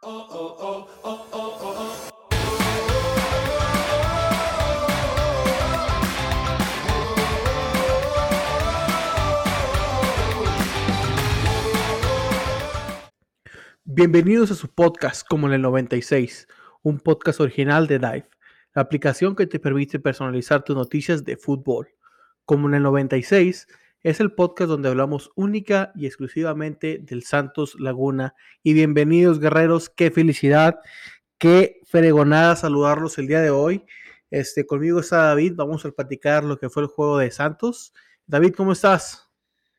Bienvenidos a su podcast como en el 96, un podcast original de Dive, la aplicación que te permite personalizar tus noticias de fútbol. Como en el 96 es el podcast donde hablamos única y exclusivamente del Santos Laguna. Y bienvenidos guerreros, qué felicidad, qué fregonada saludarlos el día de hoy. Este, conmigo está David, vamos a platicar lo que fue el juego de Santos. David, ¿cómo estás?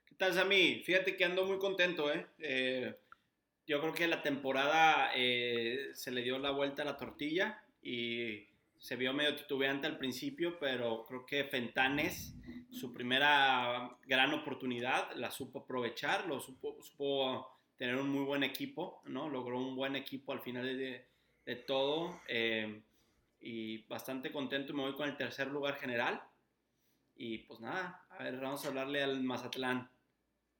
¿Qué tal, Sammy? Fíjate que ando muy contento, ¿eh? eh yo creo que la temporada eh, se le dio la vuelta a la tortilla y se vio medio titubeante al principio, pero creo que Fentanes, su primera gran oportunidad, la supo aprovechar, lo supo, supo tener un muy buen equipo, ¿no? Logró un buen equipo al final de, todo eh, y bastante contento. Me voy con el tercer lugar general. Y pues nada, a ver, vamos a hablarle al Mazatlán.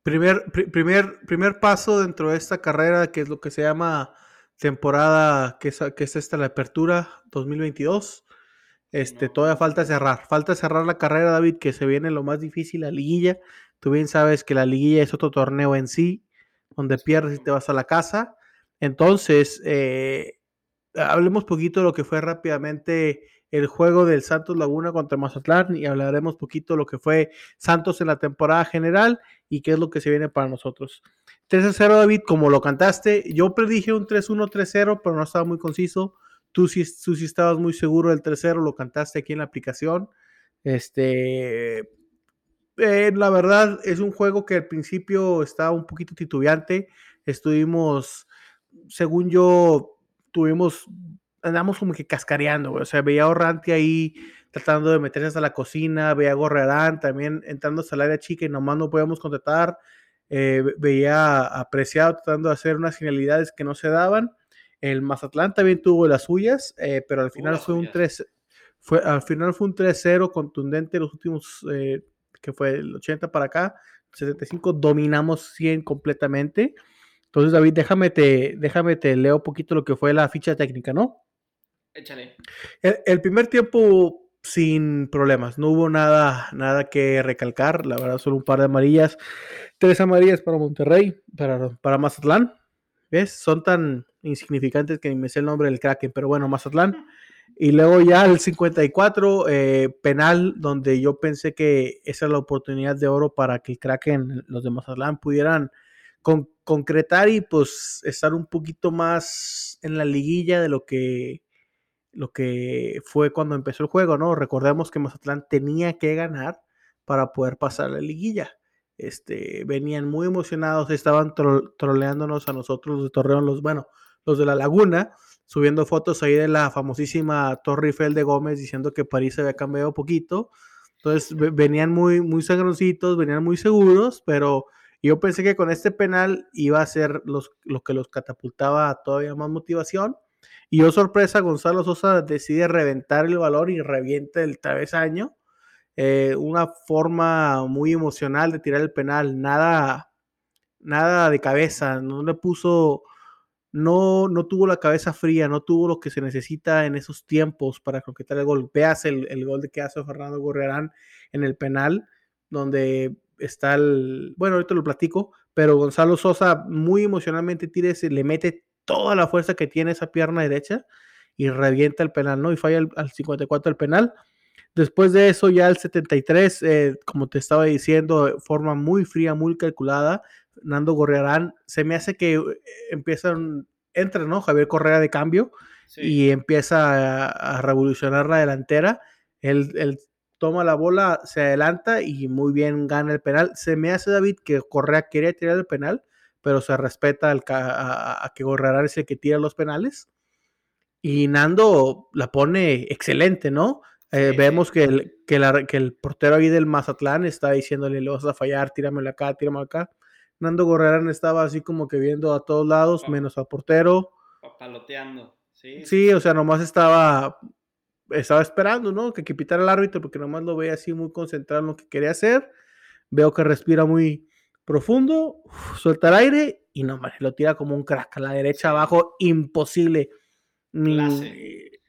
Primer, primer, primer paso dentro de esta carrera, que es lo que se llama temporada, que es, que es esta la apertura 2022. Este, todavía falta cerrar. Falta cerrar la carrera, David, que se viene lo más difícil, la liguilla. Tú bien sabes que la liguilla es otro torneo en sí, donde pierdes y te vas a la casa. Entonces, eh, hablemos poquito de lo que fue rápidamente el juego del Santos Laguna contra Mazatlán y hablaremos poquito de lo que fue Santos en la temporada general y qué es lo que se viene para nosotros. 3-0 David, como lo cantaste, yo predije un 3-1, 3-0, pero no estaba muy conciso. Tú sí, tú sí estabas muy seguro del 3-0, lo cantaste aquí en la aplicación. Este, eh, la verdad es un juego que al principio estaba un poquito titubeante. Estuvimos, según yo, tuvimos andamos como que cascareando, O sea, veía a Orranti ahí tratando de meterse hasta la cocina, veía a Gorrerán también entrando hasta el área chica y nomás no podíamos contratar. Eh, veía apreciado tratando de hacer unas finalidades que no se daban. El Mazatlán también tuvo las suyas, eh, pero al final fue un 3 fue al final fue un 3-0 contundente los últimos eh, que fue el 80 para acá, 75 dominamos 100 completamente. Entonces, David, déjame te, déjame te leo un poquito lo que fue la ficha técnica, ¿no? Échale. El, primer tiempo sin problemas, no hubo nada, nada que recalcar, la verdad, solo un par de amarillas, tres amarillas para Monterrey, para, para Mazatlán, ¿ves? Son tan insignificantes que ni me sé el nombre del Kraken, pero bueno, Mazatlán. Y luego ya el 54, eh, penal, donde yo pensé que esa es la oportunidad de oro para que el Kraken, los de Mazatlán, pudieran concretar y pues estar un poquito más en la liguilla de lo que lo que fue cuando empezó el juego, ¿no? Recordemos que Mazatlán tenía que ganar para poder pasar la liguilla. Este, venían muy emocionados, estaban troleándonos a nosotros los de Torreón, los, bueno, los de la Laguna, subiendo fotos ahí de la famosísima Torre Eiffel de Gómez diciendo que París se había cambiado poquito. Entonces venían muy, muy sagroncitos, venían muy seguros, pero yo pensé que con este penal iba a ser los, lo que los catapultaba a todavía más motivación y yo, sorpresa, Gonzalo Sosa decide reventar el valor y revienta el travesaño. Eh, una forma muy emocional de tirar el penal, nada, nada de cabeza, no le puso, no, no tuvo la cabeza fría, no tuvo lo que se necesita en esos tiempos para concretar el gol. Veas el, el gol de que hace Fernando Gorrerán en el penal, donde está el, bueno, ahorita lo platico, pero Gonzalo Sosa muy emocionalmente tira ese, le mete toda la fuerza que tiene esa pierna derecha y revienta el penal, ¿no? Y falla al 54 el penal. Después de eso, ya el 73, eh, como te estaba diciendo, de forma muy fría, muy calculada, Nando Gorriarán, se me hace que eh, empiezan, entra, ¿no? Javier Correa de cambio y empieza a, revolucionar la delantera. Él, él, toma la bola, se adelanta y muy bien gana el penal. Se me hace, David, que Correa quería tirar el penal, pero se respeta al, a, que Gorrarán es el que tira los penales. Y Nando la pone excelente, ¿no? Eh, vemos que el, que, el portero ahí del Mazatlán está diciéndole, le vas a fallar, tíramelo acá, tíramelo acá. Nando Gorrarán estaba así como que viendo a todos lados, menos al portero. Paloteando, sí. Sí, o sea, nomás estaba, estaba esperando, ¿no? Que, que pitara el árbitro, porque nomás lo veía así muy concentrado en lo que quería hacer. Veo que respira muy, profundo, suelta el aire y no, lo tira como un crack a la derecha abajo, imposible.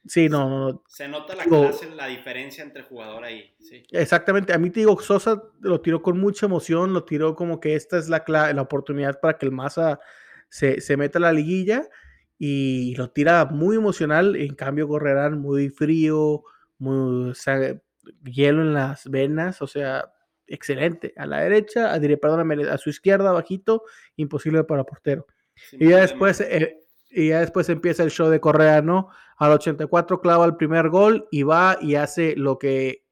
Sí, no, no, Se nota la clase, la diferencia entre jugador ahí. Exactamente. A mí te digo, Sosa lo tiró con mucha emoción, lo tiró como que esta es la, la oportunidad para que el Maza se, se meta a la liguilla y lo tira muy emocional. En cambio, Correrán muy frío, muy hielo en las venas, o sea, excelente. A la derecha, a, perdóname, a su izquierda, bajito, imposible para portero. y ya después, eh, y ya después empieza el show de Correa, ¿no? Al 84 clava el primer gol y va y hace lo que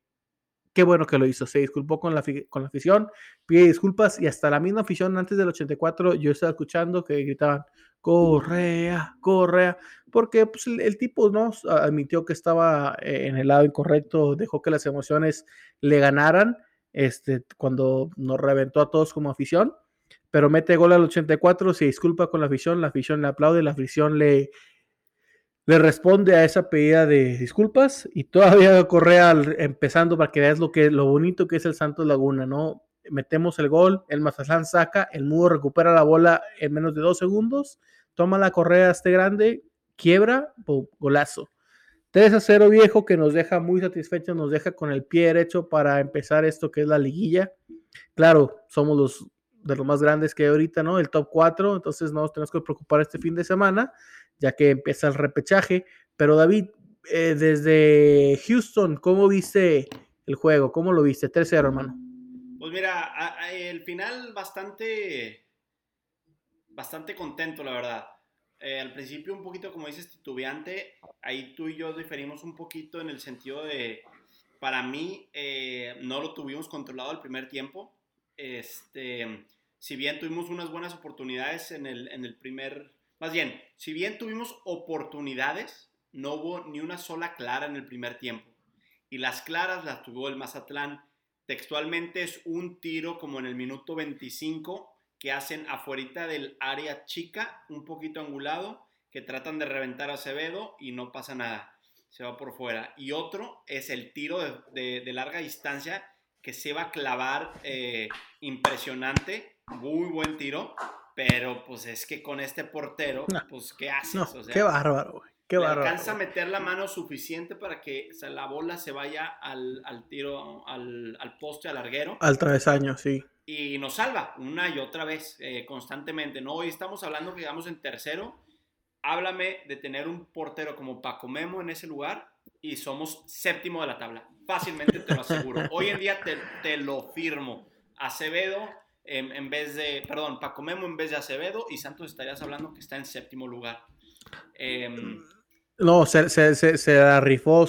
qué bueno que lo hizo. Se disculpó con la, con la afición, pide disculpas y hasta la misma afición antes del 84 yo estaba escuchando que gritaban Correa, Correa, porque pues, el, tipo no admitió que estaba eh, en el lado incorrecto, dejó que las emociones le ganaran este, cuando nos reventó a todos como afición, pero mete gol al 84, se disculpa con la afición, la afición le aplaude, la afición le, le responde a esa pedida de disculpas y todavía Correa empezando para que veas lo, que, lo bonito que es el Santos Laguna, ¿no? Metemos el gol, el Mazatlán saca, el Mudo recupera la bola en menos de dos segundos, toma la correa este grande, quiebra, golazo. 3 a 0 viejo que nos deja muy satisfechos, nos deja con el pie derecho para empezar esto que es la liguilla. Claro, somos los de los más grandes que hay ahorita, ¿no? El top 4, entonces no nos tenemos que preocupar este fin de semana ya que empieza el repechaje. Pero David, eh, desde Houston, ¿cómo viste el juego? ¿Cómo lo viste? 3-0, hermano. Pues mira, el final bastante, bastante contento, la verdad. Eh, al principio un poquito, como dices, titubeante. Ahí tú y yo diferimos un poquito en el sentido de, para mí, eh, no lo tuvimos controlado el primer tiempo. Este, si bien tuvimos unas buenas oportunidades en el, en el primer más bien, si bien tuvimos oportunidades, no hubo ni una sola clara en el primer tiempo. Y las claras las tuvo el Mazatlán. Textualmente es un tiro como en el minuto 25 que hacen afuera del área chica, un poquito angulado, que tratan de reventar a Acevedo y no pasa nada. Se va por fuera. Y otro es el tiro de, larga distancia que se va a clavar eh, impresionante. Muy buen tiro pero pues es que con este portero, pues ¿qué haces? o sea, qué bárbaro, güey. Qué bárbaro. Alcanza a meter la mano suficiente para que la bola se vaya al, tiro, al, poste, al larguero. Al travesaño, sí. Y nos salva una y otra vez, eh, constantemente. ¿no? Hoy estamos hablando que llegamos en tercero. Háblame de tener un portero como Paco Memo en ese lugar y somos séptimo de la tabla. Fácilmente te lo aseguro. Hoy en día te, te lo firmo. Acevedo en, vez de, perdón, Paco Memo en vez de Acevedo y Santos estarías hablando que está en séptimo lugar. Em, no, se, se, se, se rifó,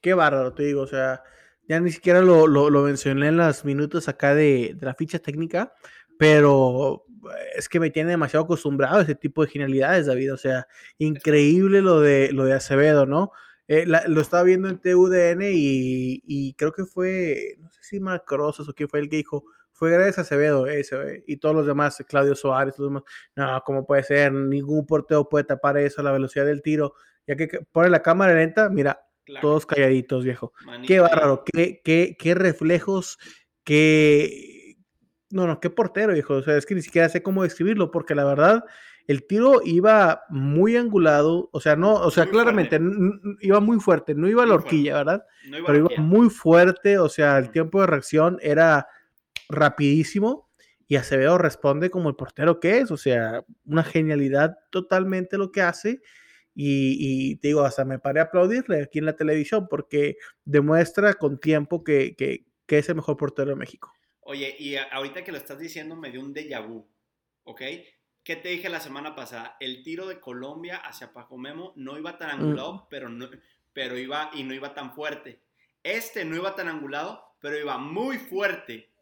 qué bárbaro, te digo, o sea, ya ni siquiera lo, lo, mencioné en los minutos acá de, de, la ficha técnica, pero es que me tiene demasiado acostumbrado a ese tipo de genialidades, David, o sea, increíble lo de, lo de Acevedo, ¿no? Eh, lo estaba viendo en TUDN y, y, creo que fue, no sé si Macrosos o quién fue el que dijo, fue gracias Acevedo eso, eh, y todos los demás, Claudio Suárez, los demás, no, ¿cómo puede ser? Ningún portero puede tapar eso, la velocidad del tiro, ya que pone la cámara lenta, mira, todos calladitos, viejo. Qué bárbaro, qué, qué, qué reflejos, qué... No, no, qué portero, viejo, o sea, es que ni siquiera sé cómo describirlo, porque la verdad, el tiro iba muy angulado, o sea, no, o sea, claramente iba muy fuerte, no iba a la horquilla, ¿verdad? Pero iba muy fuerte, o sea, el tiempo de reacción era rapidísimo y Acevedo responde como el portero que es, o sea, una genialidad totalmente lo que hace. Y, te digo, hasta me paré a aplaudirle aquí en la televisión porque demuestra con tiempo que, que, es el mejor portero de México. Oye, y ahorita que lo estás diciendo me dio un déjà vu, ¿ok? ¿Qué te dije la semana pasada? El tiro de Colombia hacia Paco Memo no iba tan angulado, mm. pero, no, pero iba y no iba tan fuerte. Este no iba tan angulado, pero iba muy fuerte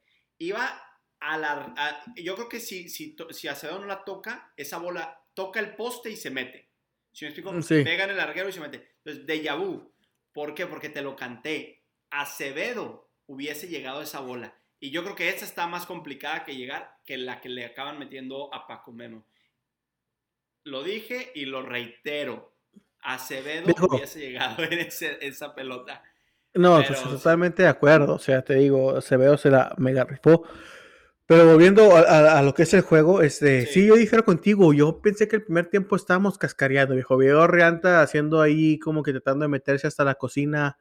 iba a la... yo creo que si, si, si Acevedo no la toca, esa bola toca el poste y se mete. Si me explico, mm, pega en el larguero y se mete. Entonces, de vu. ¿Por qué? Porque te lo canté. Acevedo hubiese llegado a esa bola. Y yo creo que esta está más complicada que llegar que la que le acaban metiendo a Paco Memo. Lo dije y lo reitero. Acevedo hubiese llegado en esa pelota. No, totalmente de acuerdo. O sea, te digo, Acevedo se la mega rifó. Pero volviendo a, lo que es el juego, este, sí. yo dijera contigo, yo pensé que el primer tiempo estábamos cascareando, viejo. Veo Rianta haciendo ahí como que tratando de meterse hasta la cocina,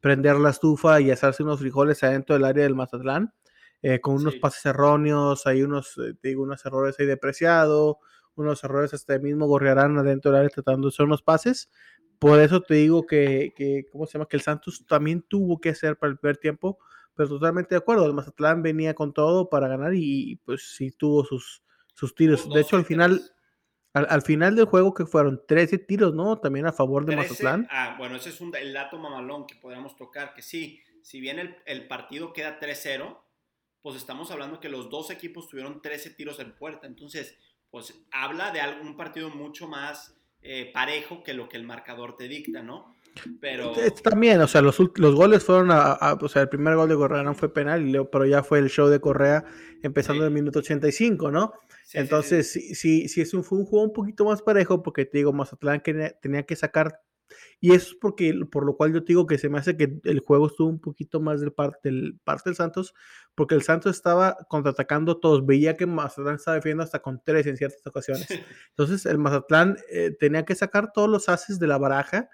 prender la estufa y hacerse unos frijoles adentro del área del Mazatlán, eh, con unos pases erróneos, hay unos, eh, digo, unos errores ahí depreciado, unos errores hasta el mismo Gorriarán adentro del área tratando de hacer unos pases. Por eso te digo que, que, ¿cómo se llama? Que el Santos también tuvo que hacer para el primer tiempo pero totalmente de acuerdo. El Mazatlán venía con todo para ganar y pues sí tuvo sus, sus tiros. De hecho, al final, al, final del juego que fueron 13 tiros, ¿no? También a favor de Mazatlán. Ah, bueno, ese es un, el dato mamalón que podríamos tocar, que sí, si bien el, el partido queda 3-0, pues estamos hablando que los dos equipos tuvieron 13 tiros en puerta. Entonces, pues habla de algún partido mucho más eh, parejo que lo que el marcador te dicta, ¿no? Pero... También, o sea, los, los goles fueron a, O sea, el primer gol de Correa no fue penal, pero ya fue el show de Correa empezando en el minuto 85, ¿no? Entonces, sí, sí, sí, es un, fue un juego un poquito más parejo porque te digo, Mazatlán tenía que sacar. Y eso es porque, por lo cual yo te digo que se me hace que el juego estuvo un poquito más del parte del, parte del Santos, porque el Santos estaba contraatacando todos. Veía que Mazatlán estaba defendiendo hasta con tres en ciertas ocasiones. Entonces, el Mazatlán eh, tenía que sacar todos los haces de la baraja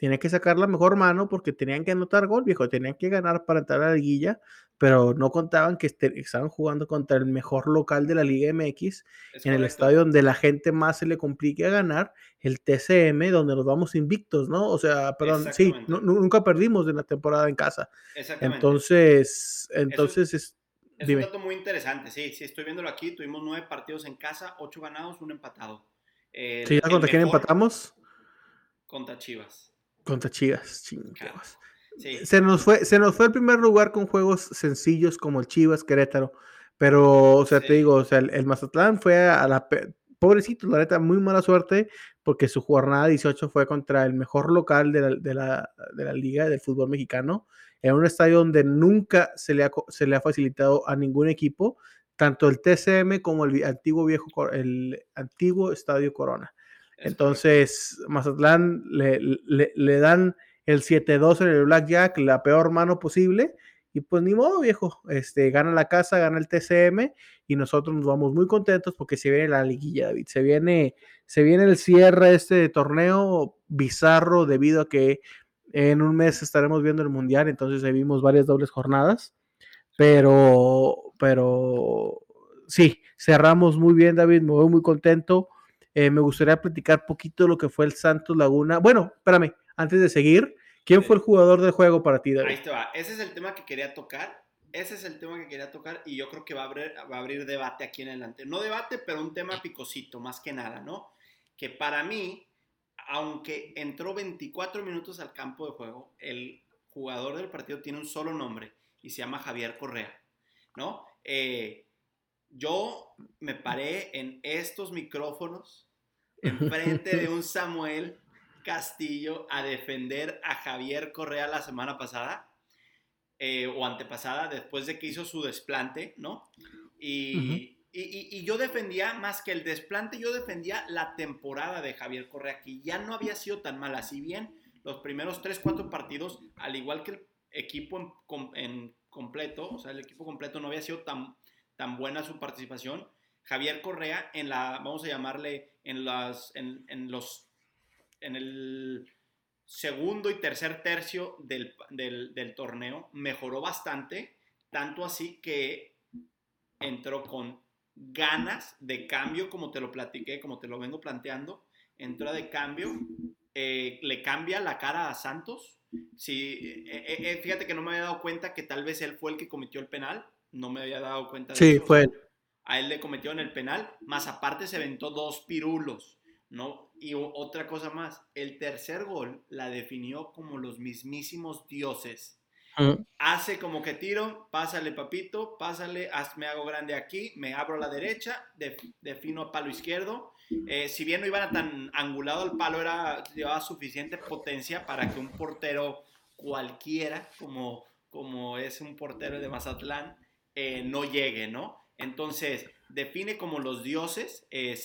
tiene que sacar la mejor mano porque tenían que anotar gol, viejo, tenían que ganar para entrar a la liguilla, pero no contaban que este, estaban jugando contra el mejor local de la Liga MX, en el estadio donde la gente más se le complique a ganar, el TCM, donde nos vamos invictos, ¿no? O sea, perdón, sí, nunca perdimos de la temporada en casa. Entonces, entonces es, es un dato muy interesante, sí, sí, estoy viéndolo aquí, tuvimos nueve partidos en casa, ocho ganados, un empatado. sí, ¿contra quién empatamos? Contra Chivas. Contra Chivas, chingados. Se, nos fue, se nos fue el primer lugar con juegos sencillos como el Chivas, Querétaro. Pero, o sea, te digo, o sea, el, Mazatlán fue a la. Pobrecito, la neta, muy mala suerte, porque su jornada 18 fue contra el mejor local de la, de la, de la liga del fútbol mexicano, en un estadio donde nunca se le ha, se le ha facilitado a ningún equipo, tanto el TCM como el antiguo viejo, el antiguo Estadio Corona. Entonces, Mazatlán le, dan el 7-2 en el Blackjack, la peor mano posible. Y pues ni modo, viejo. Este, gana la casa, gana el TCM y nosotros nos vamos muy contentos porque se viene la liguilla, David. Se viene, se viene el cierre este torneo bizarro debido a que en un mes estaremos viendo el mundial, entonces vimos varias dobles jornadas. Pero, pero sí, cerramos muy bien, David. Me voy muy contento. Eh, me gustaría platicar poquito lo que fue el Santos Laguna. Bueno, espérame, antes de seguir, ¿quién fue el jugador del juego para ti, David? Ahí te va. Ese es el tema que quería tocar. Ese es el tema que quería tocar y yo creo que va a abrir, va a abrir debate aquí en adelante. No debate, pero un tema picosito, más que nada, ¿no? Que para mí, aunque entró 24 minutos al campo de juego, el jugador del partido tiene un solo nombre y se llama Javier Correa, ¿no? Eh, yo me paré en estos micrófonos, enfrente de un Samuel Castillo, a defender a Javier Correa la semana pasada, eh, o antepasada, después de que hizo su desplante, ¿no? Y, y, yo defendía, más que el desplante, yo defendía la temporada de Javier Correa, que ya no había sido tan mala. Si bien los primeros 3, 4 partidos, al igual que el equipo en completo, o sea, el equipo completo no había sido tan tan buena su participación. Javier Correa en la, vamos a llamarle, en, las, en, los, en el segundo y tercer tercio del, torneo mejoró bastante, tanto así que entró con ganas de cambio, como te lo platiqué, como te lo vengo planteando, entró de cambio, eh, le cambia la cara a Santos. Sí, eh, eh, fíjate que no me había dado cuenta que tal vez él fue el que cometió el penal, no me había dado cuenta de sí, fue A él le cometió en el penal, más aparte se aventó dos pirulos, ¿no? Y otra cosa más, el tercer gol la definió como los mismísimos dioses. Hace como que tiro, pásale papito, pásale, me hago grande aquí, me abro a la derecha, defino a palo izquierdo. Eh, si bien no iba tan angulado el palo, era, llevaba suficiente potencia para que un portero cualquiera, como, como es un portero de Mazatlán, eh, no llegue, ¿no? Entonces, define como los dioses. Eh,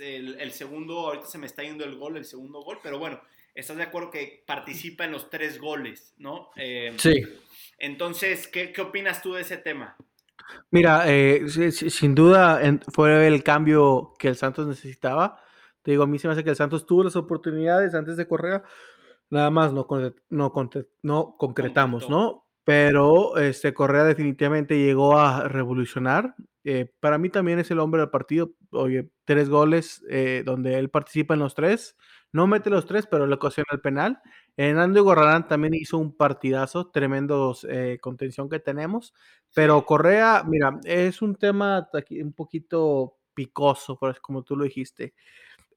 el, segundo, ahorita se me está yendo el gol, el segundo gol, pero bueno, estás de acuerdo que participa en los tres goles, ¿no? Eh, sí. Entonces, ¿qué, ¿qué, opinas tú de ese tema? Mira, sin duda fue el cambio que el Santos necesitaba. Te digo, a mí se me hace que el Santos tuvo las oportunidades antes de Correa, nada más no, no, no concretamos, ¿no? Pero este Correa definitivamente llegó a revolucionar. Eh, para mí también es el hombre del partido. Oye, tres goles eh, donde él participa en los tres. No mete los tres, pero le ocasiona el penal. Hernando Gorrarán también hizo un partidazo, tremendo eh, contención que tenemos. Pero Correa, mira, es un tema un poquito picoso, como tú lo dijiste.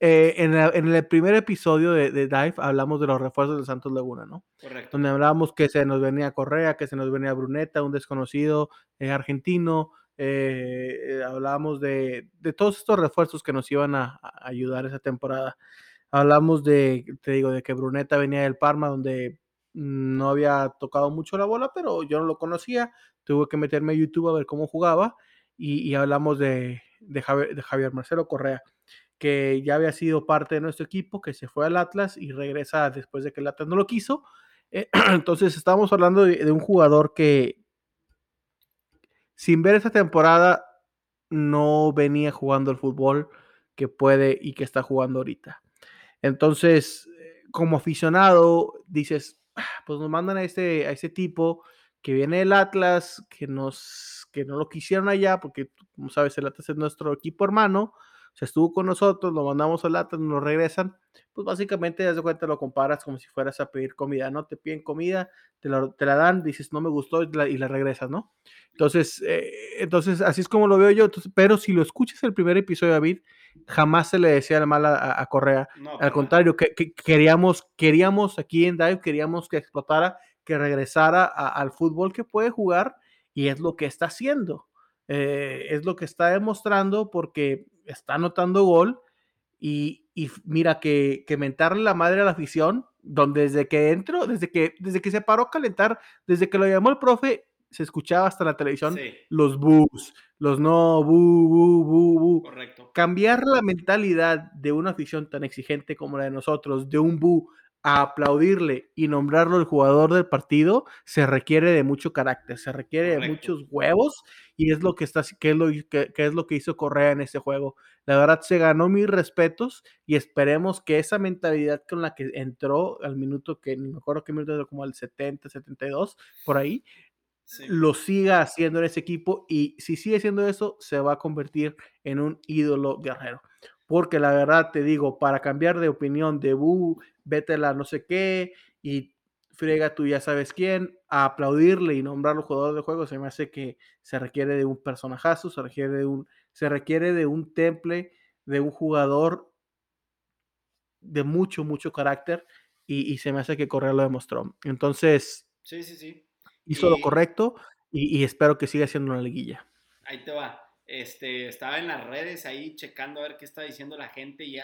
Eh, en, el primer episodio de, Dive hablamos de los refuerzos de Santos Laguna, ¿no? Correcto. Donde hablábamos que se nos venía Correa, que se nos venía Bruneta, un desconocido eh, argentino. Eh, hablábamos de, todos estos refuerzos que nos iban a, ayudar esa temporada. Hablamos de, te digo, de que Bruneta venía del Parma, donde no había tocado mucho la bola, pero yo no lo conocía. Tuve que meterme a YouTube a ver cómo jugaba. Y, hablamos de, de Javier Marcelo Correa que ya había sido parte de nuestro equipo, que se fue al Atlas y regresa después de que el Atlas no lo quiso. Eh, entonces estamos hablando de, un jugador que sin ver esta temporada no venía jugando el fútbol que puede y que está jugando ahorita. Entonces, como aficionado, dices, ah, pues nos mandan a este, a este tipo que viene del Atlas, que, que no lo quisieron allá, porque como sabes, el Atlas es nuestro equipo hermano, se estuvo con nosotros, lo mandamos a lata, nos lo regresan, pues básicamente, desde cuenta, lo comparas como si fueras a pedir comida, ¿no? Te piden comida, te la, te la dan, dices, no me gustó y la, regresas, ¿no? Entonces, eh, entonces, así es como lo veo yo, pero si lo escuchas el primer episodio, David, jamás se le decía mal a, a Correa, al contrario, que, queríamos, queríamos aquí en Dive, queríamos que explotara, que regresara al fútbol que puede jugar y es lo que está haciendo. Eh, es lo que está demostrando porque está anotando gol y, mira que, que, mentarle la madre a la afición, donde desde que entró, desde que, desde que se paró a calentar, desde que lo llamó el profe, se escuchaba hasta la televisión los bus, los no, bu, bu, bu, bu. Correcto. Cambiar la mentalidad de una afición tan exigente como la de nosotros, de un bu a aplaudirle y nombrarlo el jugador del partido, se requiere de mucho carácter, se requiere de muchos huevos y es lo que está que es lo que, es lo que hizo Correa en este juego. La verdad se ganó mis respetos y esperemos que esa mentalidad con la que entró al minuto que ni me acuerdo qué minuto como al 70, 72 por ahí lo siga haciendo en ese equipo y si sigue haciendo eso se va a convertir en un ídolo guerrero porque la verdad te digo, para cambiar de opinión de Bu, vete la no sé qué y frega tú ya sabes quién, a aplaudirle y nombrarlo jugador de juego, se me hace que se requiere de un personajazo, se requiere de un, se requiere de un temple, de un jugador de mucho, mucho carácter y, se me hace que Correa lo demostró. Entonces, sí, sí, sí. hizo lo correcto y, y espero que siga siendo una liguilla. Ahí te va. Este, estaba en las redes ahí checando a ver qué está diciendo la gente y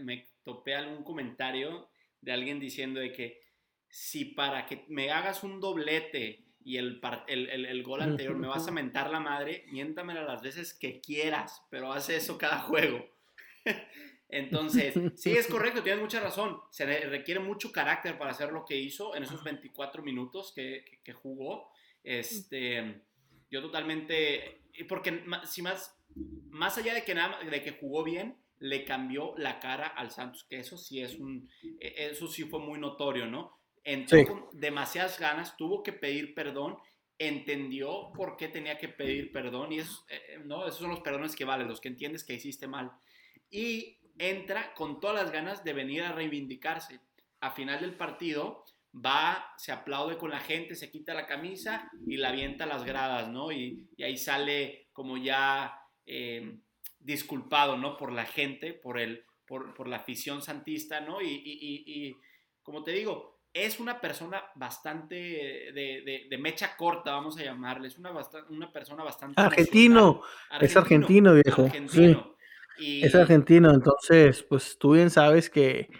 me topé algún comentario de alguien diciendo de que si para que me hagas un doblete y el, el, el, gol anterior me vas a mentar la madre, miéntamela las veces que quieras, pero hace eso cada juego. Entonces, sí, es correcto, tienes mucha razón. Se requiere mucho carácter para hacer lo que hizo en esos 24 minutos que, que, que jugó. Este, yo totalmente porque si más, más allá de que, nada, de que jugó bien, le cambió la cara al Santos, que eso sí es un, e, eso sí fue muy notorio, ¿no? Entró con demasiadas ganas, tuvo que pedir perdón, entendió por qué tenía que pedir perdón, y eso, eh, ¿no? esos son los perdones que valen, los que entiendes que hiciste mal. Y entra con todas las ganas de venir a reivindicarse. A final del partido, va, se aplaude con la gente, se quita la camisa y la avienta a las gradas, ¿no? Y, ahí sale como ya eh, disculpado, ¿no? Por la gente, por, el, por, la afición santista, ¿no? Y, como te digo, es una persona bastante de, mecha corta, vamos a llamarle, es una, una persona bastante... Argentino, es argentino, viejo. Es argentino, entonces, pues tú bien sabes que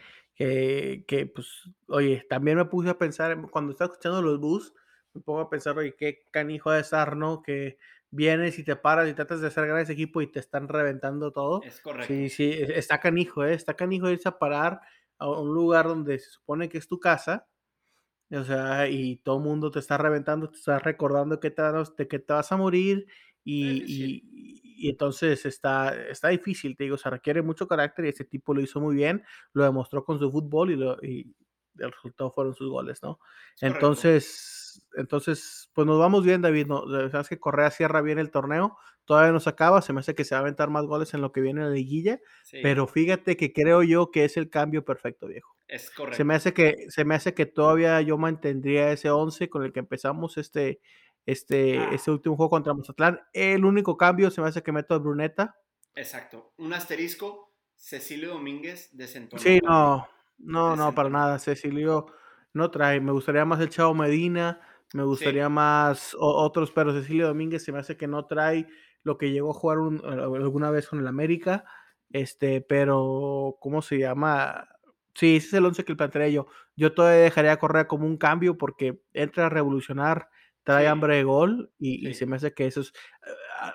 que, pues, oye, también me puse a pensar, cuando estaba escuchando los bus, me pongo a pensar, oye, qué canijo de estar, ¿no? Que vienes y te paras y tratas de hacer gran ese equipo y te están reventando todo. Es correcto. Sí, sí, e, está canijo, ¿eh? Está canijo irse a parar a un lugar donde se supone que es tu casa, o sea, y todo el mundo te está reventando, te está recordando que te, de que te vas a morir y, entonces está, está difícil, te digo, se requiere mucho carácter y ese tipo lo hizo muy bien, lo demostró con su fútbol y, lo, y el resultado fueron sus goles, ¿no? Entonces, entonces, pues nos vamos bien, David, ¿no? Sabes que Correa cierra bien el torneo, todavía no se acaba, se me hace que se va a aventar más goles en lo que viene en la liguilla, pero fíjate que creo yo que es el cambio perfecto, viejo. Es correcto. Se me hace que, se me hace que todavía yo mantendría ese 11 con el que empezamos este, este, ah. este último juego contra Mazatlán. El único cambio se me hace que meto a Bruneta. Exacto. Un asterisco, Cecilio Domínguez desentonó. Sí, no, no, no, para nada. Cecilio no trae. Me gustaría más el Chavo Medina, me gustaría más otros, pero Cecilio Domínguez se me hace que no trae lo que llegó a jugar alguna vez con el América. Este, pero, ¿cómo se llama? Sí, ese es el 11 que plantearía yo. Yo todavía dejaría correr como un cambio porque entra a revolucionar trae hambre de gol y, se me hace que eso es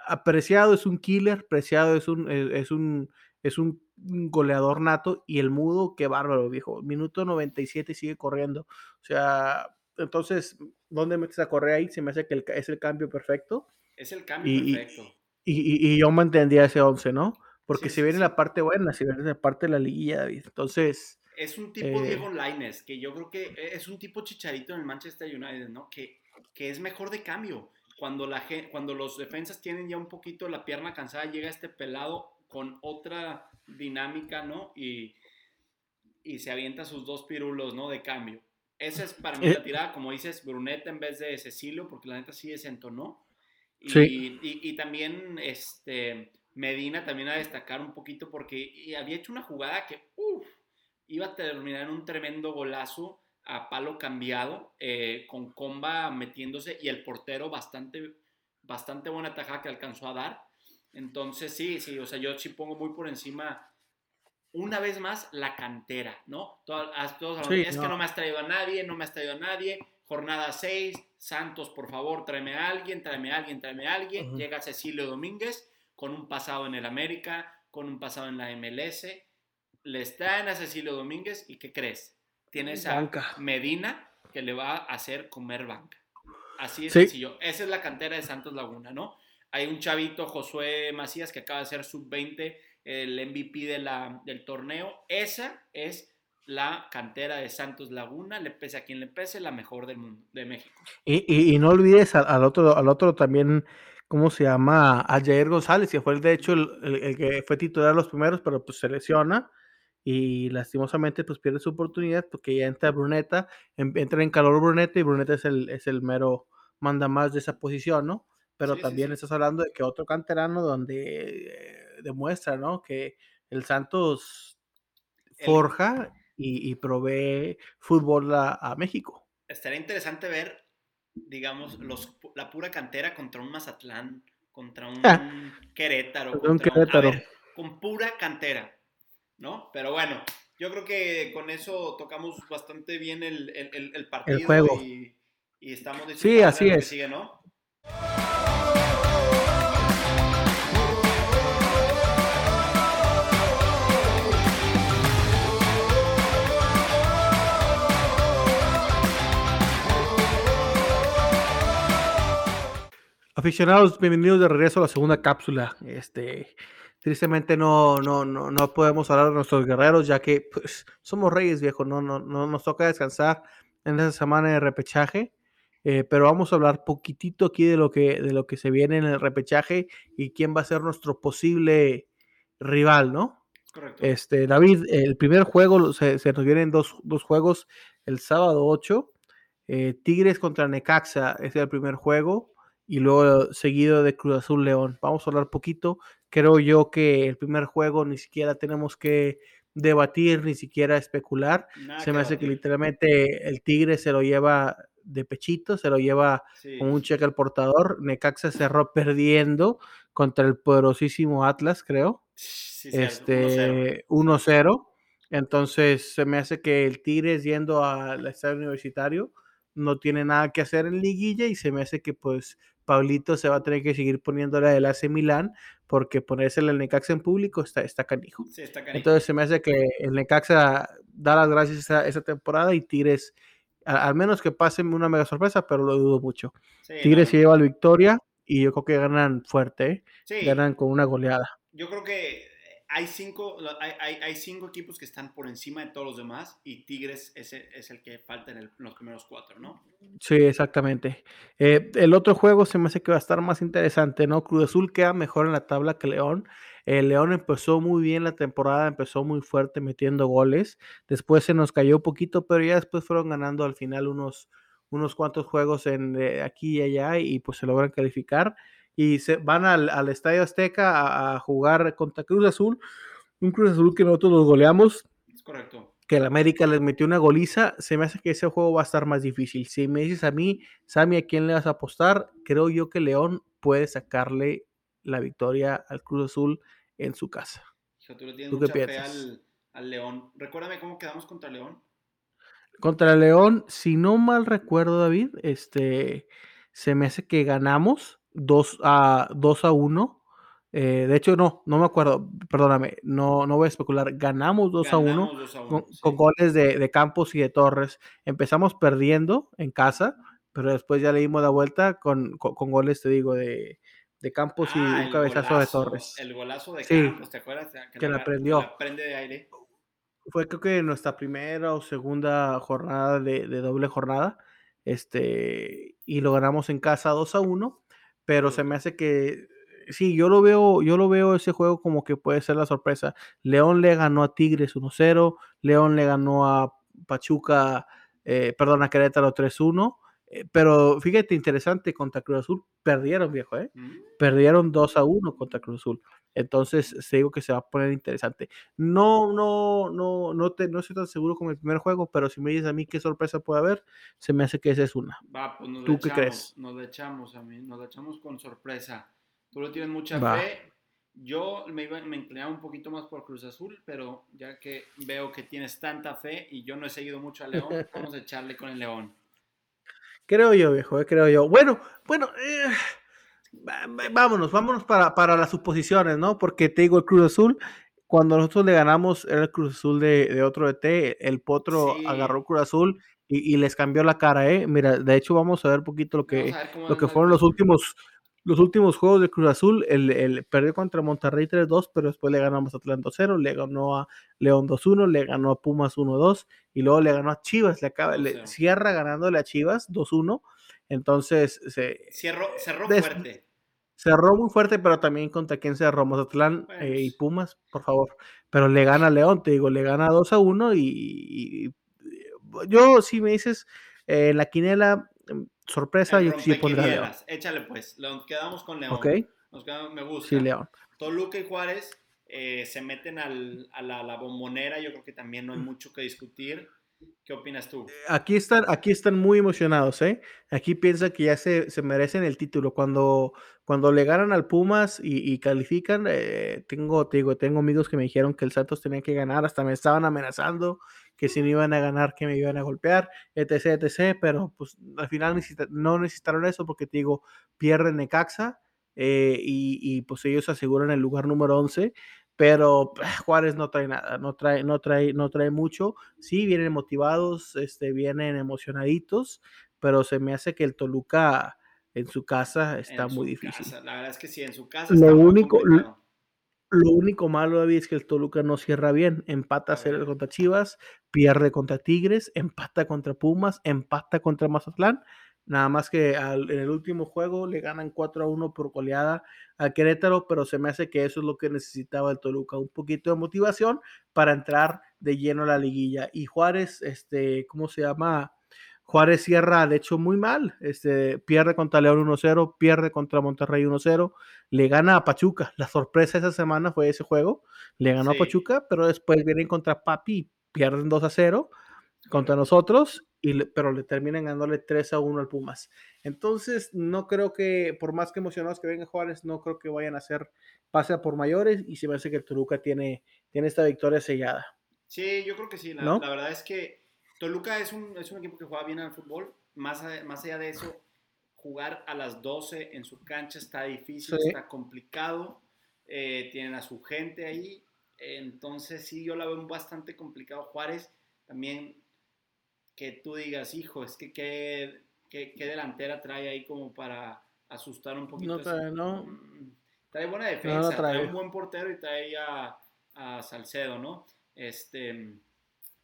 apreciado es un killer, preciado es un es, un es un goleador nato y el mudo qué bárbaro, viejo. Minuto 97 y sigue corriendo. O sea, entonces, ¿dónde metes a correr ahí? Se me hace que es el cambio perfecto. Es el cambio perfecto. Y, y, yo mantendría ese 11, ¿no? Porque si viene la parte buena, si viene la parte de la liguilla, entonces... Es un tipo eh Diego Laines, que yo creo que es un tipo chicharito en el Manchester United, ¿no? Que que es mejor de cambio. Cuando, la, cuando los defensas tienen ya un poquito la pierna cansada, llega este pelado con otra dinámica, ¿no? Y, y se avienta sus dos pirulos, ¿no? De cambio. Esa es para mí la eh. tirada, como dices, Bruneta en vez de Cecilio, porque la neta sí desentonó. Y, sí. y, y, también este, Medina también a destacar un poquito porque había hecho una jugada que iba a terminar en un tremendo golazo a palo cambiado, eh, con Comba metiéndose y el portero bastante, bastante buena tajada que alcanzó a dar. Entonces, sí, sí, o sea, yo sí pongo muy por encima, una vez más, la cantera, ¿no? Todos, es que no me has traído a nadie, no me has traído a nadie. Jornada 6, Santos, por favor, tráeme a alguien, tráeme a alguien, tráeme a alguien. Llega Cecilio Domínguez con un pasado en el América, con un pasado en la MLS. Le traen a Cecilio Domínguez y ¿qué crees? tienes a Medina que le va a hacer comer banca. Así es sencillo. Esa es la cantera de Santos Laguna, ¿no? Hay un chavito, Josué Macías, que acaba de ser sub-20, el MVP de la, del torneo. Esa es la cantera de Santos Laguna, le pese a quien le pese, la mejor del mundo, de México. Y, no olvides al, otro, al otro también, ¿cómo se llama? A Jair González, que fue el, de hecho el, el, que fue titular los primeros, pero pues se lesiona y lastimosamente pues pierde su oportunidad porque ya entra Bruneta, entra en calor Bruneta y Bruneta es el, es el mero manda más de esa posición, ¿no? Pero también estás hablando de que otro canterano donde eh, demuestra, ¿no? Que el Santos forja y, provee fútbol a, México. Estaría interesante ver, digamos, los, la pura cantera contra un Mazatlán, contra un Querétaro, un Querétaro. con pura cantera ¿no? Pero bueno, yo creo que con eso tocamos bastante bien el, el, partido. El juego. Y, y estamos Sí, así es. Sigue, ¿no? Aficionados, bienvenidos de regreso a la segunda cápsula. Este, Tristemente no, no, no, no podemos hablar de nuestros guerreros, ya que pues, somos reyes, viejo. No, no, no nos toca descansar en esa semana de repechaje. Eh, pero vamos a hablar poquitito aquí de lo, que, de lo que se viene en el repechaje y quién va a ser nuestro posible rival, ¿no? Correcto. Este, David, el primer juego, se, nos vienen dos, dos, juegos el sábado 8. Eh, Tigres contra Necaxa es el primer juego y luego seguido de Cruz Azul León. Vamos a hablar poquito. Creo yo que el primer juego ni siquiera tenemos que debatir, ni siquiera especular. se me hace que literalmente el Tigre se lo lleva de pechito, se lo lleva con un cheque al portador. Necaxa cerró perdiendo contra el poderosísimo Atlas, creo. este 1-0. Entonces se me hace que el Tigre yendo al estadio universitario no tiene nada que hacer en liguilla y se me hace que pues Pablito se va a tener que seguir poniéndole el AC Milán porque ponérsele el Necaxa en público está, está canijo. Entonces se me hace que el Necaxa da las gracias a esa temporada y Tigres, al menos que pasen una mega sorpresa, pero lo dudo mucho. Tigres se lleva la victoria y yo creo que ganan fuerte, ¿eh? ganan con una goleada. Yo creo que hay cinco, hay, hay, cinco equipos que están por encima de todos los demás y Tigres es, es el que falta en, los primeros cuatro, ¿no? Sí, exactamente. Eh, el otro juego se me hace que va a estar más interesante, ¿no? Cruz Azul queda mejor en la tabla que León. El León empezó muy bien la temporada, empezó muy fuerte metiendo goles. Después se nos cayó un poquito, pero ya después fueron ganando al final unos, unos cuantos juegos eh, aquí y allá y pues se logran calificar y se van al, Estadio Azteca a, jugar contra Cruz Azul, un Cruz Azul que nosotros los goleamos. Es correcto. Que el América les metió una goliza, se me hace que ese juego va a estar más difícil. Si me dices a mí, Sammy, ¿a quién le vas a apostar? Creo yo que León puede sacarle la victoria al Cruz Azul en su casa. tú, qué piensas? Al, León. Recuérdame cómo quedamos contra León. Contra León, si no mal recuerdo, David, este, se me hace que ganamos 2 a, 2 a 1. Eh, de hecho, no, no me acuerdo, perdóname, no, no voy a especular. Ganamos 2 a 1, con, goles de, Campos y de Torres. Empezamos perdiendo en casa, pero después ya le dimos la vuelta con, goles, te digo, de, Campos y ah, un cabezazo de Torres. El golazo de Campos, ¿te acuerdas? Que, la, prendió. prende de aire. Fue creo que nuestra primera o segunda jornada de, de doble jornada. Este, y lo ganamos en casa 2 a 1 pero se me hace que sí, yo lo veo, yo lo veo ese juego como que puede ser la sorpresa. León le ganó a Tigres 1-0, León le ganó a Pachuca, eh, perdón, a Querétaro 3-1. Eh, pero fíjate, interesante, contra Cruz Azul perdieron, viejo, ¿eh? Mm. Perdieron 2 a 1 contra Cruz Azul. Entonces, se digo que se va a poner interesante. No, no, no, no, te, no estoy tan seguro como el primer juego, pero si me dices a mí qué sorpresa puede haber, se me hace que esa es una. Va, pues nos ¿Tú qué crees? Nos echamos a mí, nos echamos con sorpresa. Tú lo tienes mucha fe. Yo me, iba, me inclinaba un poquito más por Cruz Azul, pero ya que veo que tienes tanta fe y yo no he seguido mucho a León, vamos a echarle con el León. Creo yo, viejo, eh, creo yo. Bueno, bueno, eh, vámonos, vámonos para, para, las suposiciones, ¿no? Porque te digo, el Cruz Azul, cuando nosotros le ganamos, era el Cruz Azul de, de otro ET, el Potro agarró Cruz Azul y, y, les cambió la cara, ¿eh? Mira, de hecho vamos a ver un poquito lo que, lo que fueron los últimos los últimos juegos de Cruz Azul, el, el perdió contra Monterrey 3-2, pero después le ganó a Mazatlán 2-0, le ganó a León 2-1, le ganó a Pumas 1-2 y luego le ganó a Chivas, le acaba, le cierra ganándole a Chivas 2-1. Entonces se cerró, cerró fuerte. Cerró muy fuerte, pero también contra quién cerró Mazatlán eh, y Pumas, por favor. Pero le gana a León, te digo, le gana 2 1 y, yo si me dices en eh, la quinela em, sorpresa, yo sí pondría León. Échale pues, nos quedamos con León. Ok. me gusta. Sí, León. Toluca y Juárez eh, se meten al, a la, la, bombonera, yo creo que también no hay mm. mucho que discutir. ¿Qué opinas tú? Aquí están, aquí están muy emocionados, ¿eh? Aquí piensan que ya se, se merecen el título. Cuando, cuando le ganan al Pumas y, califican, eh, tengo, te digo, tengo amigos que me dijeron que el Santos tenía que ganar, hasta me estaban amenazando que si no iban a ganar, que me iban a golpear, etc, etc, pero pues al final no necesitaron eso porque te digo, pierden Necaxa eh, y, y, pues ellos aseguran el lugar número 11, pero Juárez no trae nada, no trae, no trae, no trae mucho, sí vienen motivados, este, vienen emocionaditos, pero se me hace que el Toluca en su casa está muy difícil. La verdad es que sí, en su casa. Lo único, lo único malo, David, es que el Toluca no cierra bien. Empata 0 contra Chivas, pierde contra Tigres, empata contra Pumas, empata contra Mazatlán. Nada más que en el último juego le ganan 4 a 1 por goleada a Querétaro, pero se me hace que eso es lo que necesitaba el Toluca, un poquito de motivación para entrar de lleno a la liguilla. Y Juárez, este, ¿cómo se llama? Juárez cierra, de hecho, muy mal. Este, pierde contra León 1-0, pierde contra Monterrey 1-0, le gana a Pachuca. La sorpresa esa semana fue ese juego. Le ganó a Pachuca, pero después vienen contra Papi, pierden 2-0 contra nosotros, y, pero le terminan ganándole 3-1 al Pumas. Entonces, no creo que, por más que emocionados que vengan Juárez, no creo que vayan a hacer pase por mayores y se me hace que el Toluca tiene, tiene esta victoria sellada. Sí, yo creo que sí. la verdad es que Toluca es un, es un equipo que juega bien al fútbol. Más, más allá de eso, jugar a las 12 en su cancha está difícil, está complicado. Eh, tienen a su gente ahí. Entonces, sí, yo la veo bastante complicado. Juárez también, que tú digas, hijo, es que qué, qué, delantera trae ahí como para, asustar un poquito. No trae, no. Mm, trae buena defensa, trae. un buen portero y trae a, a Salcedo, ¿no? Este,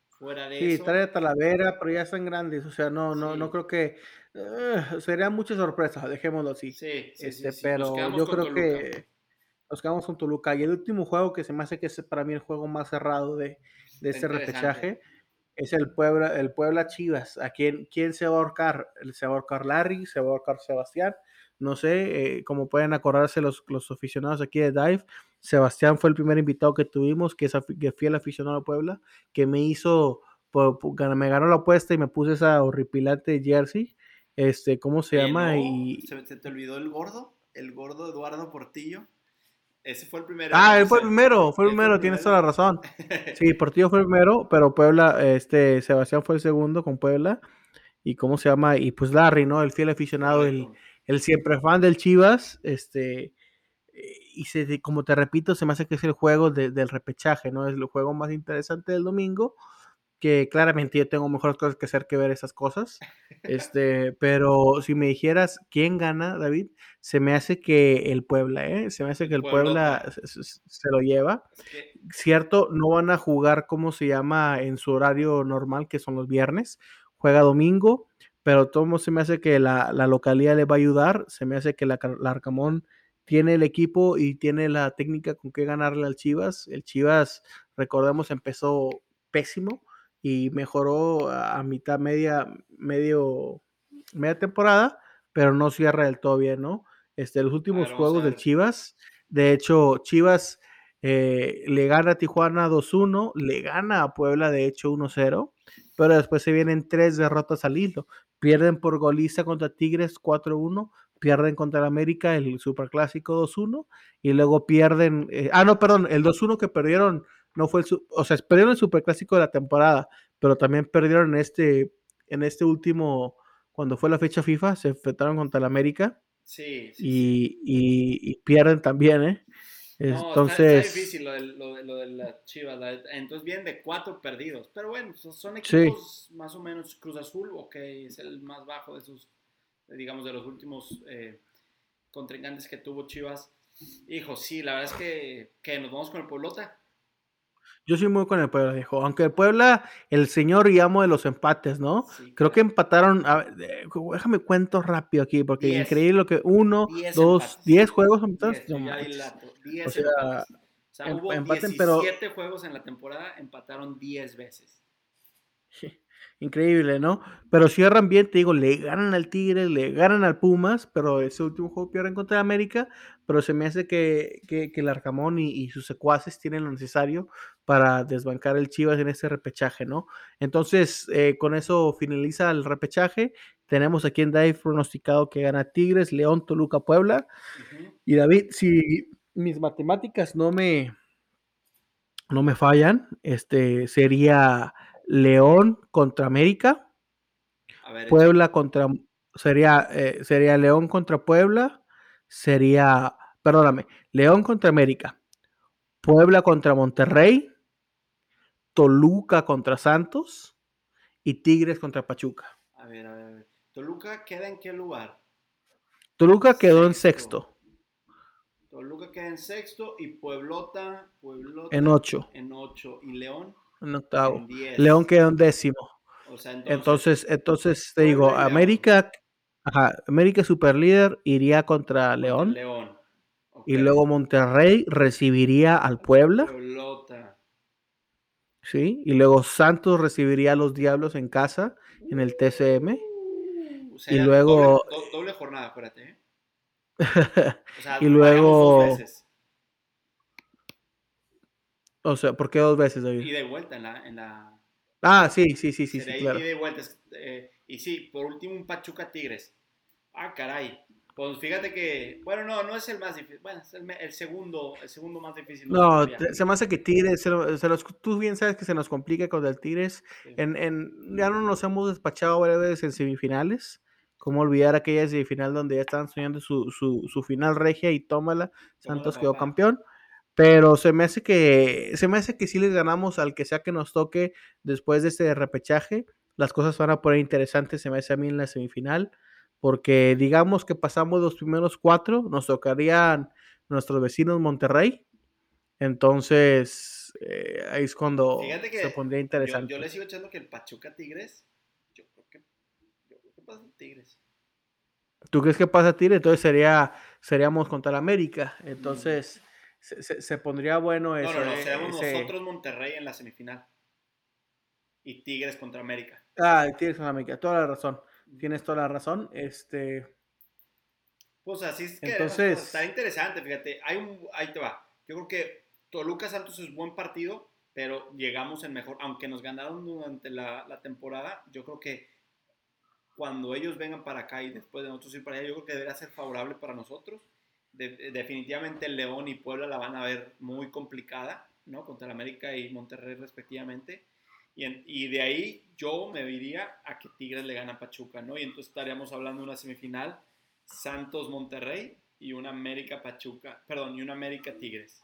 fuera de sí, eso. trae a Talavera, pero ya están grandes, o sea, no, no, no creo que uh, sería mucha sorpresa, dejémoslo así. Sí, sí, este, sí, pero yo creo que nos quedamos con Toluca. Y el último juego que se me hace que es para mí el juego más cerrado de, de este repechaje es el Puebla, el Puebla Chivas. ¿A quién, quién se va a ahorcar? ¿Se va a ahorcar Larry? ¿Se va a ahorcar Sebastián? No sé, eh, como pueden acordarse los, los, aficionados aquí de Dive, Sebastián fue el primer invitado que tuvimos, que es que fiel aficionado a Puebla, que me hizo, me ganó la apuesta y me puse esa horripilante jersey. Este, ¿cómo se llama? y... ¿Se te olvidó el gordo? El gordo Eduardo Portillo. Ese fue el primero. Ah, él fue el primero, fue el primero, tienes toda la razón. Sí, Portillo fue el primero, pero Puebla, este, Sebastián fue el segundo con Puebla. Y cómo se llama, y pues Larry, ¿no? El fiel aficionado, el, el, siempre fan del Chivas, este, y se, como te repito, se me hace que es el juego del repechaje, ¿no? Es el juego más interesante del domingo que claramente yo tengo mejores cosas que hacer que ver esas cosas. Este, pero si me dijeras quién gana, David, se me hace que el Puebla, ¿eh? Se me hace que el Puebla, se, lo lleva. Cierto, no van a jugar como se llama en su horario normal, que son los viernes. Juega domingo, pero todo se me hace que la, la localidad le va a ayudar. Se me hace que la, la Arcamón tiene el equipo y tiene la técnica con que ganarle al Chivas. El Chivas, recordemos, empezó pésimo y mejoró a mitad media, medio, media temporada, pero no cierra del todo bien, ¿no? Este, los últimos juegos del Chivas, de hecho, Chivas eh, le gana a Tijuana 2-1, le gana a Puebla, de hecho, 1-0, pero después se vienen tres derrotas al hilo. Pierden por goliza contra Tigres 4-1, pierden contra el América el Superclásico 2-1, y luego pierden, eh, ah, no, perdón, el 2-1 que perdieron no fue el, o sea, perdieron el superclásico de la temporada, pero también perdieron en este, en este último, cuando fue la fecha FIFA, se enfrentaron contra el América. Sí, sí, y, pierden también, ¿eh? Entonces. está, difícil lo de, lo, de, la Chivas. entonces vienen de cuatro perdidos. Pero bueno, son equipos más o menos Cruz Azul, ok, es el más bajo de sus, digamos, de los últimos eh, contrincantes que tuvo Chivas. Hijo, sí, la verdad es que, que nos vamos con el Pueblota. Yo soy muy con el Puebla, dijo. Aunque el Puebla, el señor y amo de los empates, ¿no? Creo que empataron. déjame cuento rápido aquí, porque increíble lo que uno, dos, diez juegos empataron. o sea, o sea hubo empaten, 17 juegos en la temporada, empataron 10 veces. Increíble, ¿no? Pero cierran bien, te digo, le ganan al Tigre, le ganan al Pumas, pero ese último juego pierden contra América, pero se me hace que, que, el Arcamón y, sus secuaces tienen lo necesario para desbancar el Chivas en ese repechaje, ¿no? Entonces, eh, con eso finaliza el repechaje. Tenemos aquí en Dave pronosticado que gana Tigres, León, Toluca, Puebla. Y David, si mis matemáticas no me, no me fallan, este sería León contra América. Puebla contra. Sería, eh, sería León contra Puebla. Sería. Perdóname. León contra América. Puebla contra Monterrey. Toluca contra Santos. Y Tigres contra Pachuca. A ver, a ver, a ver. ¿Toluca queda en qué lugar? Toluca quedó en sexto. Toluca queda en sexto y Pueblota, Pueblota en ocho. En ocho. ¿Y León? en octavo. León quedó en décimo. entonces, entonces, te digo, América, ajá, América super líder iría contra León. León. Y luego Monterrey recibiría al Puebla. Sí, y luego Santos recibiría a los Diablos en casa, en el TCM. Uh, y luego. Doble, jornada, acuérdate. ¿eh? y luego. O sea, ¿por qué dos veces, David? Y de vuelta en la... En la... Ah, sí, sí, sí, sí, sí claro. Y de vuelta. Eh, y sí, por último un Pachuca Tigres. Ah, caray. Pues fíjate que, bueno, no, no es el más difícil, bueno, es el, segundo, el segundo más difícil. No, se me hace que Tigres, se, los, tú bien sabes que se nos complica con el Tigres. En, en, ya no nos hemos despachado varias veces en semifinales. ¿Cómo olvidar aquella semifinal donde ya estaban soñando su, su, su final regia y tómala, Santos quedó campeón? Pero se me hace que se me hace que si les ganamos al que sea que nos toque después de este repechaje, las cosas van a poner interesantes, se me hace a mí en la semifinal. Porque digamos que pasamos los primeros cuatro, nos tocarían nuestros vecinos Monterrey. Entonces, eh, ahí es cuando se pondría interesante. Yo, les sigo echando que el Pachuca Tigres, yo creo que, yo creo que pasa Tigres. ¿Tú crees que pasa Tigres? Entonces sería, seríamos contra la América. Entonces, se, pondría bueno eso. No, no, no, seríamos nosotros Monterrey en la semifinal. Y Tigres contra América. Ah, Tigres contra América, toda la razón. Tienes toda la razón. Este. Pues así es que Entonces, está interesante, fíjate. Hay un, ahí te va. Yo creo que Toluca Santos es buen partido, pero llegamos en mejor. Aunque nos ganaron durante la, la temporada, yo creo que cuando ellos vengan para acá y después de nosotros ir para allá, yo creo que debería ser favorable para nosotros. definitivamente León y Puebla la van a ver muy complicada, ¿no? Contra el América y Monterrey respectivamente. Y, de ahí yo me diría a que Tigres le gana a Pachuca, ¿no? Y entonces estaríamos hablando de una semifinal Santos-Monterrey y una América-Pachuca, perdón, y una América-Tigres.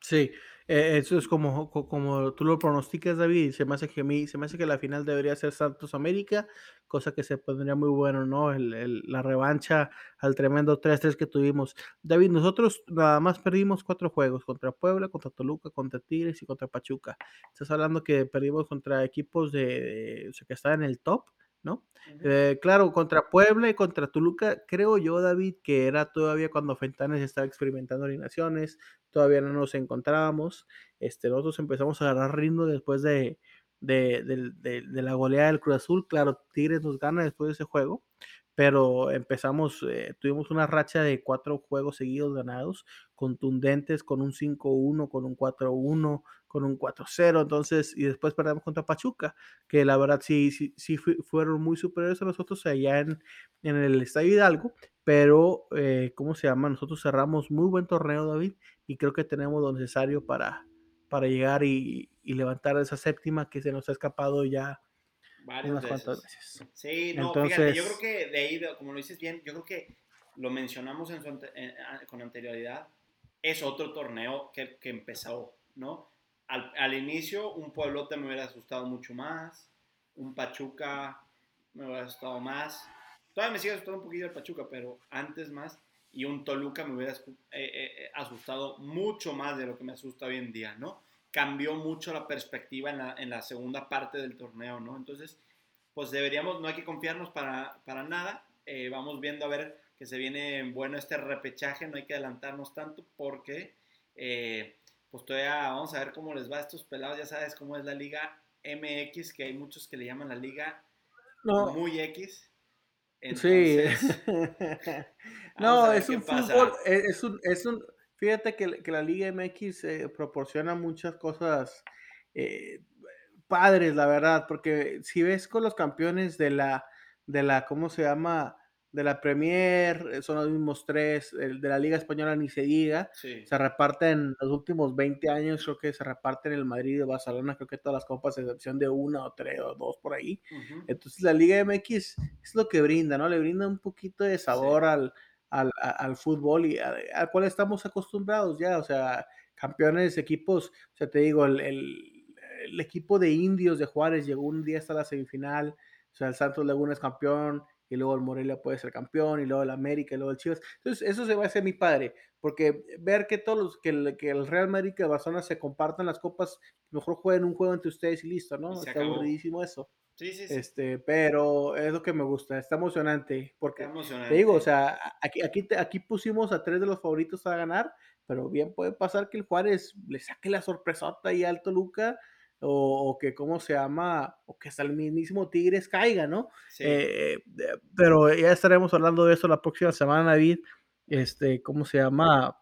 Sí, eh, eso es como, como tú lo pronosticas, David. Se me hace que a se me hace que la final debería ser Santos América, cosa que se pondría muy bueno, ¿no? El, la revancha al tremendo 3-3 que tuvimos. David, nosotros nada más perdimos cuatro juegos: contra Puebla, contra Toluca, contra Tigres y contra Pachuca. Estás hablando que perdimos contra equipos de, o sea, que están en el top. ¿No? Eh, claro, contra Puebla y contra Toluca, creo yo, David, que era todavía cuando Fentanes estaba experimentando alineaciones, todavía no nos encontrábamos. Este, nosotros empezamos a agarrar ritmo después de, de, de, la goleada del Cruz Azul. Claro, Tigres nos gana después de ese juego, pero empezamos, eh, tuvimos una racha de cuatro juegos seguidos ganados, contundentes, con un 5-1, con un 4-1, con un 4-0, entonces, y después perdemos contra Pachuca, que la verdad sí, sí, sí fueron muy superiores a nosotros allá en, en el Estadio Hidalgo, pero, eh, ¿cómo se llama? Nosotros cerramos muy buen torneo, David, y creo que tenemos lo necesario para, para llegar y, y levantar esa séptima que se nos ha escapado ya unas cuantas veces. Sí, no, fíjate, yo creo que de ahí, como lo dices bien, yo creo que lo mencionamos en con anterioridad, es otro torneo que, que empezó, ¿no? Al, al, inicio, un Pueblote me hubiera asustado mucho más, un Pachuca me hubiera asustado más. Todavía me sigue asustando un poquito el Pachuca, pero antes más. Y un Toluca me hubiera eh, eh, eh, asustado mucho más de lo que me asusta hoy en día, ¿no? Cambió mucho la perspectiva en la, en la, segunda parte del torneo, ¿no? Entonces, pues deberíamos, no hay que confiarnos para, para nada. Eh, vamos viendo a ver que se viene bueno este repechaje, no hay que adelantarnos tanto porque, eh, pues todavía vamos a ver cómo les va a estos pelados, ya sabes cómo es la liga MX, que hay muchos que le llaman la liga muy X. sí. no, es un fútbol, es un, es un Fíjate que, que la Liga MX eh, proporciona muchas cosas eh, padres, la verdad, porque si ves con los campeones de la, de la, ¿cómo se llama? De la Premier, eh, son los mismos tres, el de la Liga Española ni se diga, se reparten los últimos 20 años, creo que se reparten el Madrid y Barcelona, creo que todas las copas, a excepción de una o tres o dos por ahí. Entonces la Liga MX es lo que brinda, ¿no? Le brinda un poquito de sabor al, al, al fútbol y al cual estamos acostumbrados ya, o sea, campeones, equipos, o sea, te digo, el, el, equipo de indios de Juárez llegó un día hasta la semifinal, o sea, el Santos Laguna es campeón, y luego el Morelia puede ser campeón, y luego el América, y luego el Chivas. Entonces, eso se va a hacer mi padre, porque ver que todos los, que el, que el Real Madrid y Barcelona se compartan las copas, mejor jueguen un juego entre ustedes y listo, ¿no? Está aburridísimo eso. Sí, sí, sí. Este, pero es lo que me gusta, está emocionante, porque te digo, o sea, aquí, aquí, aquí pusimos a tres de los favoritos a ganar, pero bien puede pasar que el Juárez le saque la sorpresota y Alto Luca, o, que, ¿cómo se llama? O que hasta el mismísimo Tigres caiga, ¿no? Sí. Eh, pero ya estaremos hablando de eso la próxima semana, David. Este, ¿cómo se llama?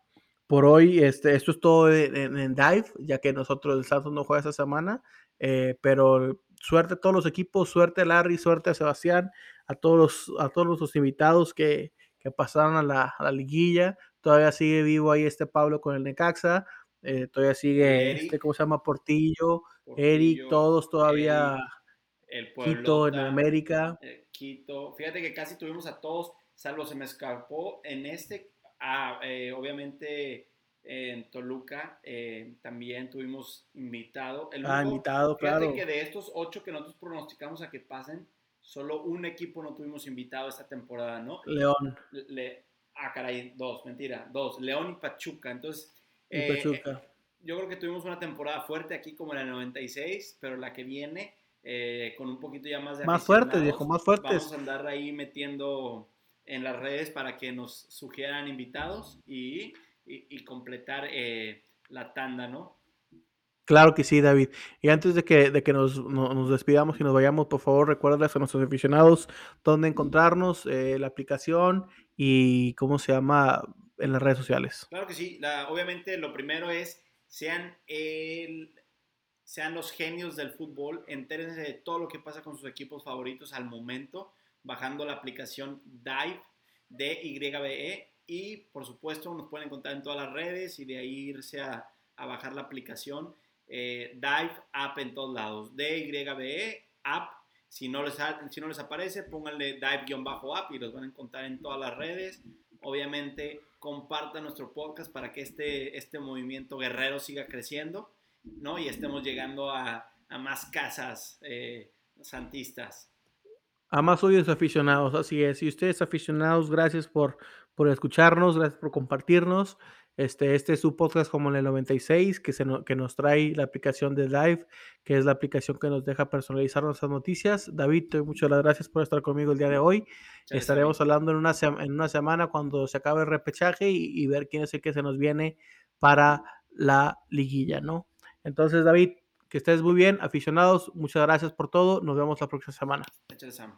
Por hoy, este, esto es todo en, en Dive, ya que nosotros el Santos no juega esta semana, eh, pero suerte a todos los equipos, suerte a Larry, suerte a Sebastián, a todos los, a todos los invitados que, que pasaron a la, a la, liguilla. Todavía sigue vivo ahí este Pablo con el Necaxa. Eh, todavía sigue este, ¿cómo se llama? Portillo, Eric, todos todavía. el Quito en América. Eh, Quito. Fíjate que casi tuvimos a todos, salvo se me escapó en este. Ah, eh, obviamente en Toluca eh, también tuvimos invitado. El ah, invitado, claro. que de estos ocho que nosotros pronosticamos a que pasen, solo un equipo no tuvimos invitado esta temporada, ¿no? León. Le, ah, caray, dos, mentira, dos, León y Pachuca. Entonces, Y eh, Pachuca. yo creo que tuvimos una temporada fuerte aquí como en el 96, pero la que viene eh, con un poquito ya más de Más aficionados, viejo, más fuertes. Vamos a andar ahí metiendo en las redes para que nos sugieran invitados y, y- y completar eh, la tanda, ¿no? Claro que sí, David. Y antes de que, de que nos, no- nos despidamos y nos vayamos, por favor, recuerdas a nuestros aficionados dónde encontrarnos, eh, la aplicación y cómo se llama en las redes sociales. Claro que sí. La- obviamente lo primero es sean el, sean los genios del fútbol, entérense de todo lo que pasa con sus equipos favoritos al momento, bajando la aplicación Dive, D-Y-B-E, y por supuesto nos pueden encontrar en todas las redes y de ahí irse a, a bajar la aplicación eh, Dive App en todos lados, D-Y-B-E, App. Si no, les, si no les aparece, pónganle Dive-App y los van a encontrar en todas las redes. Obviamente, compartan nuestro podcast para que este, este movimiento guerrero siga creciendo, ¿no? Y estemos llegando a, a más casas eh, santistas. A más oyes aficionados, así es. Y ustedes aficionados, gracias por, por escucharnos, gracias por compartirnos. Este, este es su podcast como en el 96, que, se no- que nos trae la aplicación de Live, que es la aplicación que nos deja personalizar nuestras noticias. David, muchas gracias por estar conmigo el día de hoy. Chale, Estaremos Sammy. hablando en una, en una semana cuando se acabe el repechaje y, y ver quién es el que se nos viene para la liguilla, ¿no? Entonces, David, que estés muy bien, aficionados, muchas gracias por todo. Nos vemos la próxima semana. Échale, Sam.